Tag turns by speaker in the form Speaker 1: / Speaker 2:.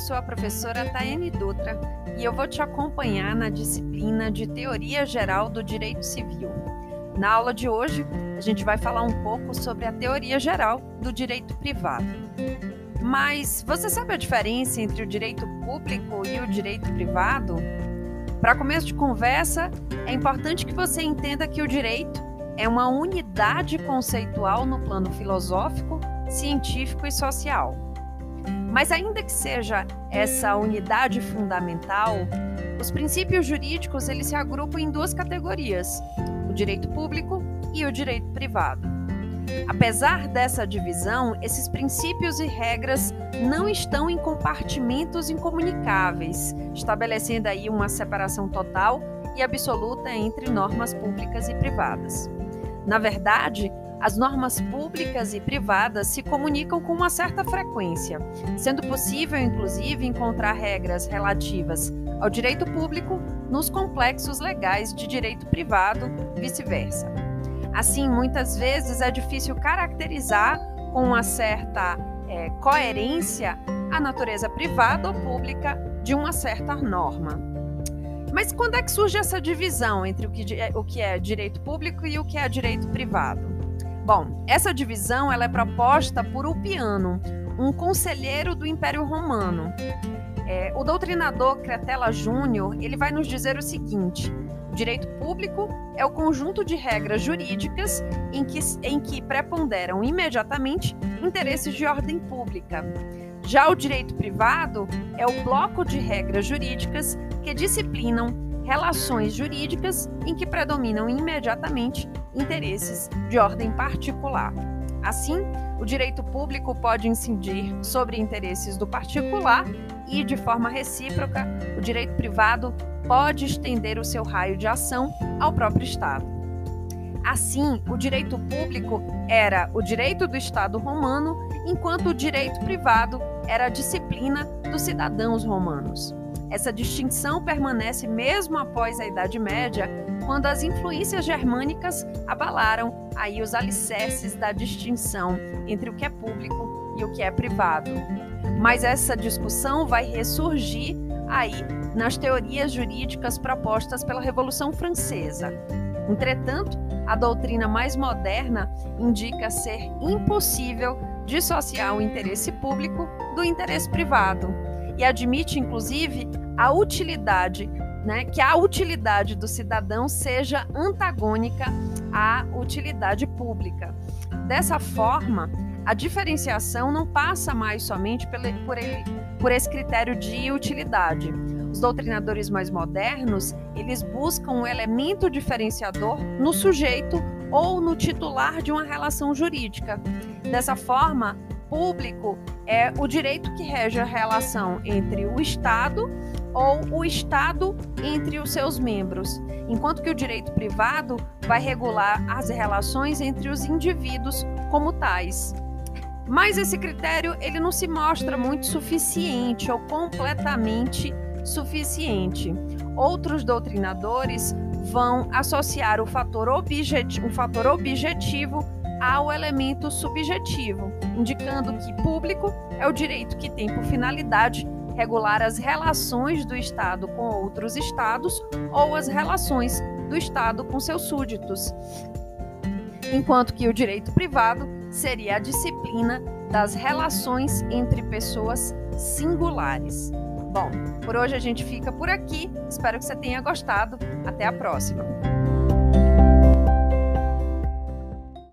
Speaker 1: eu sou a professora Taene Dutra e eu vou te acompanhar na disciplina de Teoria Geral do Direito Civil. Na aula de hoje, a gente vai falar um pouco sobre a teoria geral do direito privado. Mas você sabe a diferença entre o direito público e o direito privado? Para começo de conversa, é importante que você entenda que o direito é uma unidade conceitual no plano filosófico, científico e social. Mas ainda que seja essa unidade fundamental, os princípios jurídicos eles se agrupam em duas categorias: o direito público e o direito privado. Apesar dessa divisão, esses princípios e regras não estão em compartimentos incomunicáveis, estabelecendo aí uma separação total e absoluta entre normas públicas e privadas. Na verdade, as normas públicas e privadas se comunicam com uma certa frequência, sendo possível, inclusive, encontrar regras relativas ao direito público nos complexos legais de direito privado, vice-versa. Assim, muitas vezes é difícil caracterizar com uma certa é, coerência a natureza privada ou pública de uma certa norma. Mas quando é que surge essa divisão entre o que, o que é direito público e o que é direito privado? Bom, essa divisão ela é proposta por Ulpiano, um conselheiro do Império Romano. É, o doutrinador Cretela Júnior ele vai nos dizer o seguinte: o direito público é o conjunto de regras jurídicas em que, em que preponderam imediatamente interesses de ordem pública. Já o direito privado é o bloco de regras jurídicas que disciplinam relações jurídicas em que predominam imediatamente interesses de ordem particular. Assim, o direito público pode incidir sobre interesses do particular e, de forma recíproca, o direito privado pode estender o seu raio de ação ao próprio Estado. Assim, o direito público era o direito do Estado romano, enquanto o direito privado era a disciplina dos cidadãos romanos. Essa distinção permanece mesmo após a Idade Média, quando as influências germânicas abalaram aí os alicerces da distinção entre o que é público e o que é privado. Mas essa discussão vai ressurgir aí nas teorias jurídicas propostas pela Revolução Francesa. Entretanto, a doutrina mais moderna indica ser impossível dissociar o interesse público do interesse privado e admite, inclusive, a utilidade, né, que a utilidade do cidadão seja antagônica à utilidade pública. Dessa forma, a diferenciação não passa mais somente por, ele, por esse critério de utilidade. Os doutrinadores mais modernos, eles buscam um elemento diferenciador no sujeito ou no titular de uma relação jurídica. Dessa forma, público é o direito que rege a relação entre o Estado ou o Estado entre os seus membros, enquanto que o direito privado vai regular as relações entre os indivíduos como tais. Mas esse critério ele não se mostra muito suficiente ou completamente suficiente. Outros doutrinadores vão associar o fator, objetivo, o fator objetivo ao elemento subjetivo, indicando que público é o direito que tem por finalidade regular as relações do Estado com outros Estados ou as relações do Estado com seus súditos, enquanto que o direito privado seria a disciplina das relações entre pessoas singulares. Bom, por hoje a gente fica por aqui. Espero que você tenha gostado. Até a próxima.